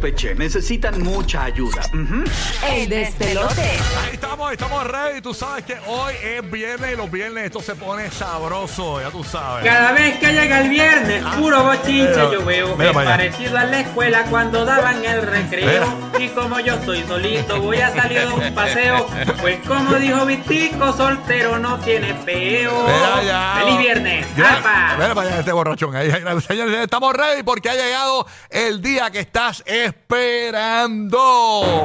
Peche, necesitan mucha ayuda. Ujú. El despelote. Ahí estamos, estamos ready. Tú sabes que hoy es viernes y los viernes esto se pone sabroso, ya tú sabes. Cada vez que llega el viernes, puro bochinche Mira, yo veo. mira Es parecido a la escuela cuando daban el recreo. Y como yo estoy solito, voy a salir a un paseo. Pues como dijo Vitico, soltero no tiene peo. ¡Feliz viernes! ¡Apa! Mira para allá este borrachón. Ahí, ahí, señores, estamos ready porque ha llegado el día que estás esperando.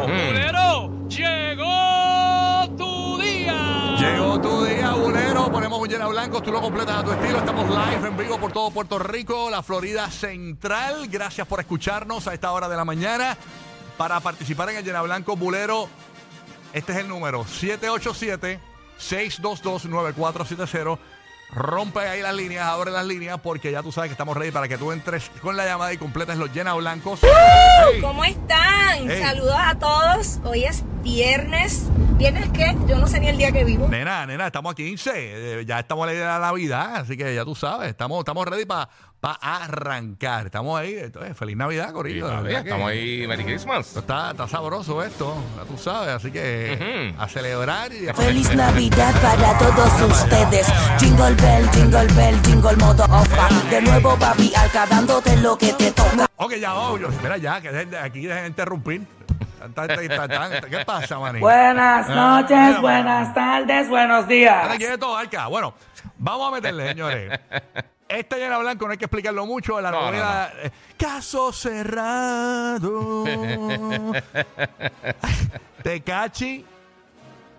Bulero, llegó tu día. Llegó tu día, bulero. Ponemos un llena blanco, tú lo completas a tu estilo. Estamos live en vivo por todo Puerto Rico, la Florida Central. Gracias por escucharnos a esta hora de la mañana. Para participar en el llena blanco, bulero, este es el número 787-622-9470. Rompe ahí las líneas, abre las líneas, porque ya tú sabes que estamos ready para que tú entres con la llamada y completes los llena blancos. Hey. ¿Cómo están? Hey. Saludos a todos. Hoy es viernes. ¿Viernes qué? Yo no sé ni el día que vivo. Nena, nena, estamos a 15. eh, ya estamos a la idea de la Navidad, así que ya tú sabes, estamos, estamos ready para arrancar. Estamos ahí. Entonces, feliz Navidad, Sí, Corillo. papi, de verdad que estamos ahí, Merry Christmas. Está, está sabroso esto, ya tú sabes, así que a celebrar y a Feliz Navidad para todos ustedes. Jingle bell, jingle bell, jingle modo ofa. De nuevo, papi, arca dándote lo que te toca. Ok, ya, obvio. Mira ya, que dejen de- aquí dejen de interrumpir. ¿Qué pasa, maní? Buenas Ah, noches, buenas tardes, buenos días. quieto, Arca. Bueno, vamos a meterle, señores. Este llena blanco no hay que explicarlo mucho. La No, novela eh, Caso Cerrado. Tecachi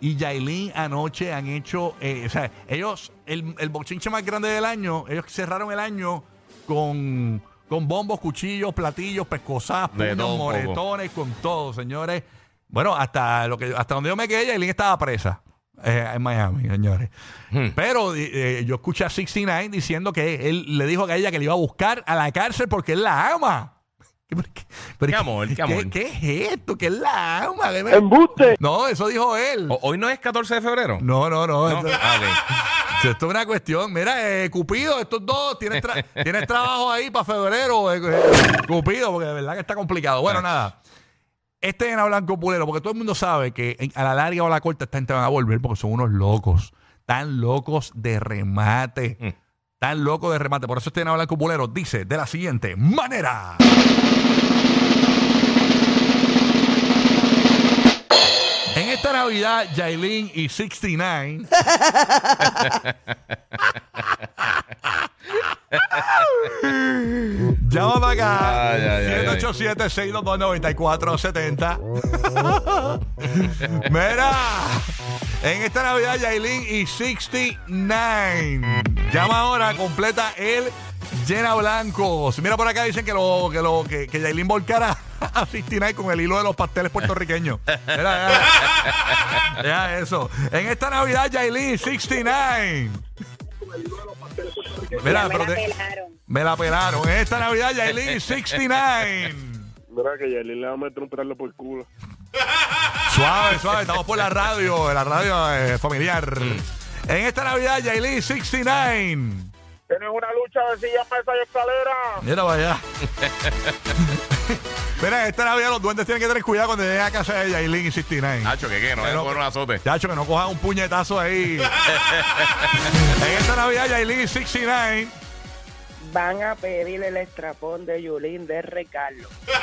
y Yailin anoche han hecho. eh, o sea, ellos, el, el bochinche más grande del año, ellos cerraron el año con, con bombos, cuchillos, platillos, pescosas, De puños, todo un poco. moretones, con todo, señores. Bueno, hasta lo que hasta donde yo me quedé, Yailin estaba presa eh, en Miami, señores. Hmm. Pero eh, yo escuché a 69 diciendo que él le dijo a ella que le iba a buscar a la cárcel porque él la ama. ¿Qué, pero qué- pero Qué amor, qué amor. ¿Qué es esto? Que él la ama. Deme- ¡Embuste! No, eso dijo él. O- ¿Hoy no es 14 de febrero? No, no, no. No. Esto, Ah, ok. Esto es una cuestión. Mira, eh, Cupido, estos dos, ¿tienes, tra- tienes trabajo ahí para febrero? eh, eh, Cupido, porque de verdad que está complicado. Bueno, nada. Este en blanco pulero, porque todo el mundo sabe que en- a la larga o a la corta esta gente van a volver porque son unos locos. Tan locos de remate. Mm. Tan locos de remate. Por eso este en blanco pulero dice de la siguiente manera. Navidad, Yailin y 69 Llama para acá. Ay, ay, ay, ay. 787-622-9470. Mira, en esta Navidad, Yailin y 69. Llama ahora, completa el llena blancos. Mira por acá, dicen que lo que lo que, que Yailin volcara a 69 con el hilo de los pasteles puertorriqueños. Mira, mira. Deja eso. En esta Navidad, Yailin 69. Mira, pero te- me la pelaron. En esta Navidad, Yailin 69. Mira que Yailin le va a meter un perro por culo. Suave, suave. Estamos por la radio, la radio eh, familiar. En esta Navidad, Yailin 69. Tienes una lucha de silla, mesa y escalera. Mira allá. Mira, en esta Navidad los duendes tienen que tener cuidado cuando lleguen a casa de Yailin y 69. Nacho, ¿qué qué? No es un azote. Chacho, que no cojan un puñetazo ahí. en esta Navidad, Yailin y 69. van a pedir el estrapón de Yulín de regalo.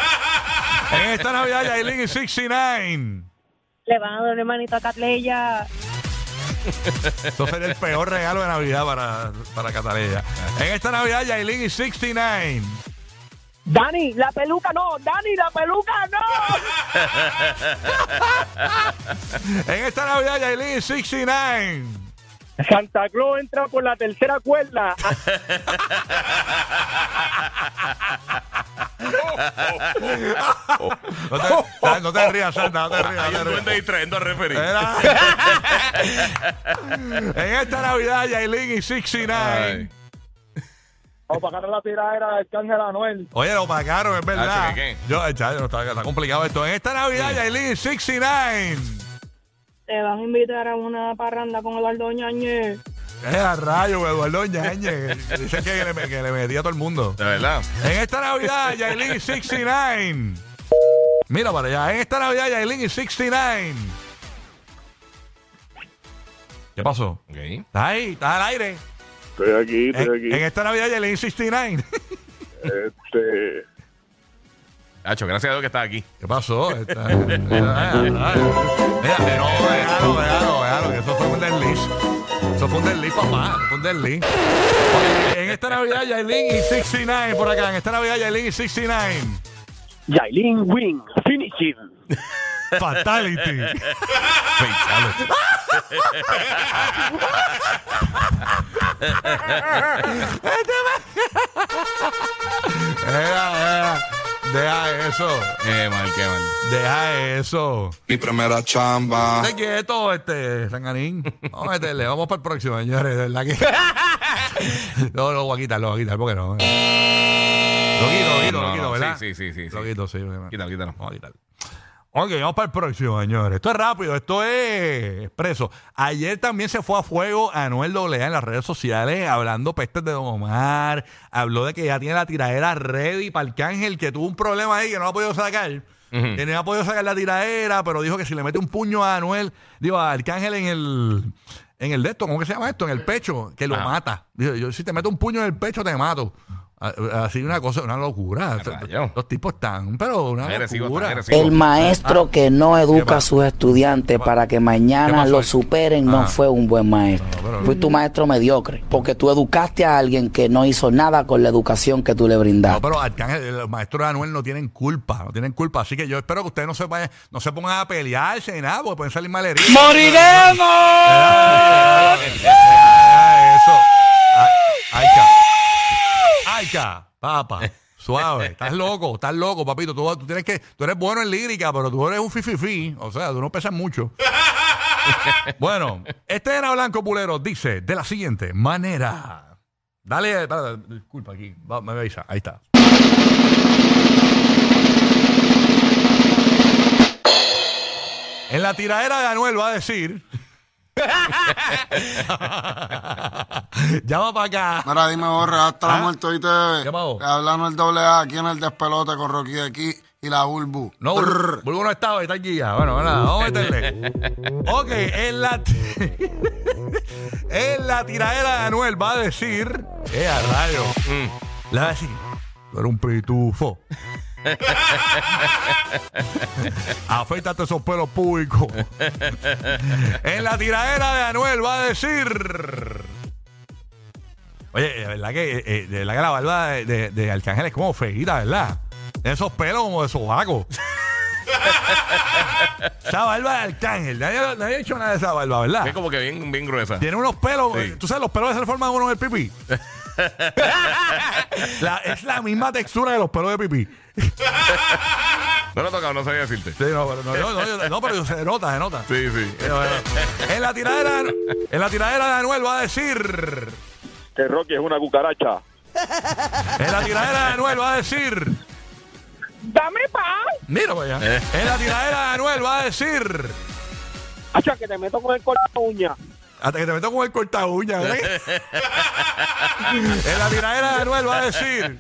En esta Navidad, Yailin y 69. Le van a dar una manito a Catleya. Eso sería el peor regalo de Navidad para, para Cataleya. En esta Navidad, Yailin y 69. Dani, la peluca no, Dani, la peluca no. En esta Navidad, Yailin y 69. Santa Claus entra por la tercera cuerda. No te, no te rías, Santa, no te rías. Hay no un te rías. duende referir. En esta Navidad, Yailin y 69. Ay. O para la tiradera del Cángel Anuel. Oye, lo pagaron, es verdad. Nacho, ¿qué, qué? Yo, eh, chacho, está, está complicado esto. En esta Navidad, Yailin y 69. Te van a invitar a una parranda con Eduardo Ñañez. Es a rayo, Eduardo Ñañez. Dice que le, que le metía a todo el mundo. De verdad. En esta Navidad, Yailin 69. Mira para allá. En esta Navidad, Yailin y 69. ¿Qué pasó? Ok. ¿Estás ahí? ¿Estás al aire? Estoy aquí, En, estoy aquí. en esta Navidad, Yailin y 69. Este, Hacho, gracias a Dios que estás aquí. ¿Qué pasó? Mira, mira, mira, no, déjalo, déjalo, déjalo, que eso fue un desliz. Eso fue un desliz, papá. Eso fue un desliz. Oye, en esta Navidad, Yailin y 69 por acá. En esta Navidad, Yailin y 69. Yailin win, finishing. Fatality. Fatality. Deja, deja, deja eso. Qué mal, qué mal. Deja eso. Mi primera chamba. Esté quieto, este, Sanganín. Vamos a meterle, vamos para el próximo, señores. De verdad que. no, lo voy a quitar, lo voy a quitar, porque no. Lo quito, lo quito, No, lo quito, no, ¿verdad? sí, sí, sí, sí, Lo quito, sí. Quítalo, quítalo. Vamos a quitar. Ok, vamos para el próximo, señores. Esto es rápido, esto es expreso. Ayer también se fue a fuego Anuel AA en las redes sociales hablando pestes de Don Omar. Habló de que ya tiene la tiradera ready para Arcángel, que tuvo un problema ahí que no ha podido sacar. Que no ha podido sacar la tiradera, pero dijo que si le mete un puño a Anuel, digo, a Arcángel en el. En el de esto, ¿cómo que se llama esto? En el pecho, que lo Ah. mata. Dijo, yo si te meto un puño en el pecho, te mato. Así una cosa, una locura. Rayo. Los tipos están, pero una Agresivo, locura. El maestro que no educa a sus estudiantes pa- para que ¿Qué mañana lo superen no fue un buen maestro. No, pero- Fuiste un maestro mediocre, porque tú educaste a alguien que no hizo nada con la educación que tú le No, brindaste. pero Arcángel, los maestros de Anuel no tienen culpa, no tienen culpa. Así que yo espero que ustedes no se vayan, no se pongan a pelearse ni nada, porque pueden salir mal heridos. ¡Moriremos! Eso. Ay, Ayca. Ayca, papa. Suave, estás loco, estás loco, papito. Tú, tú tienes que, tú eres bueno en lírica, pero tú eres un fififi. O sea, tú no pesas mucho. bueno, este era Blanco Pulero dice de la siguiente manera. Dale, espera, disculpa aquí. Va, me avisa. Ahí está. En la tiradera de Anuel va a decir. Llama para acá. Mira, dime, borra, hasta ¿Ah? la muerte, ¿oíste? ¿Qué pasó? Te Hablando el doble A aquí en el despelote con Rocky de aquí y la Bulbu. No, Brr. Bulbo no estaba, está aquí ya. Bueno, nada, vamos a meterle. ok, en la, en la tiradera de Anuel va a decir. ¡Eh, a rayo! Le va a decir. Tú eres un pitufo. Afeítate esos pelos públicos. en la tiradera de Anuel va a decir. Oye, de verdad que, eh, eh, de verdad que la barba de, de- de Arcángel es como feita, ¿verdad? Esos pelos como de sobaco. esa barba de Arcángel. Nadie, nadie ha dicho nada de esa barba, ¿verdad? Es como que bien, bien gruesa. Tiene unos pelos. Sí. ¿Tú sabes los pelos que se le forman a uno en el pipí? La- es la misma textura de los pelos de pipí. No lo he tocado, no sabía decirte. Sí, no, pero, no, no, no, no, pero se nota, se nota. Sí, sí. Pero, bueno, En la tiradera, en la tiradera de Anuel va a decir. Que Rocky es una cucaracha. En la tiradera de Anuel va a decir. Dame paz. Mira para allá. Eh. En la tiradera de Anuel va a decir. Hacha, que te meto con el corta uña. Hasta que te meto con el corta uña, ¿eh? en la tiradera de Anuel va a decir.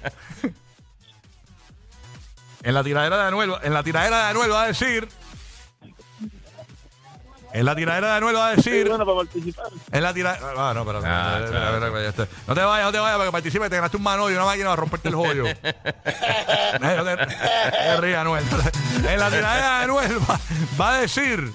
En la tiradera de Anuel, en la tiradera de Anuel va a decir. En la tiradera de Anuel va a decir. bueno para participar. En la tiradera. Ah, no, espérate. Ah, espérate, claro. espérate, espérate, espérate. No te vayas, no te vayas, para que participe. Te ganaste un mano y una máquina a romperte el joyo. Eh, no te- te rías, Anuel. En la tiradera de Anuel va, va a decir.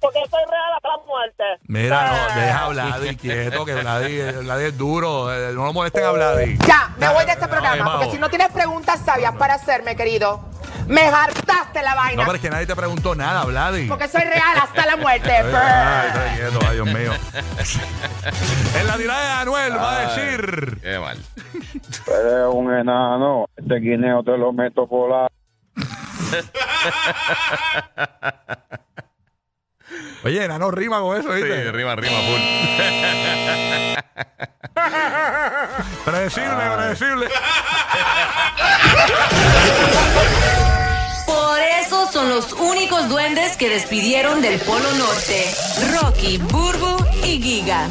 Porque soy real hasta la muerte. Mira, no, deja a Vladi quieto, que Vladi, Vladi es duro. eh, No lo molesten a Vladi. Ya, me voy de este programa, porque si no tienes preguntas sabias para hacerme, querido, me hartaste la No, vaina. pero es que nadie te preguntó nada, Vladi. Porque soy real hasta la muerte. Ay, ay, quieto, ay, Dios mío. en la tirada de Anuel va a decir. Qué mal. Eres un enano. Este guineo te lo meto por la. Oye, no rima con eso, Sí, ¿viste? rima, rima, full. Predecible, predecible. Por eso son los únicos duendes que despidieron del Polo Norte. Rocky, Burbu y Giga.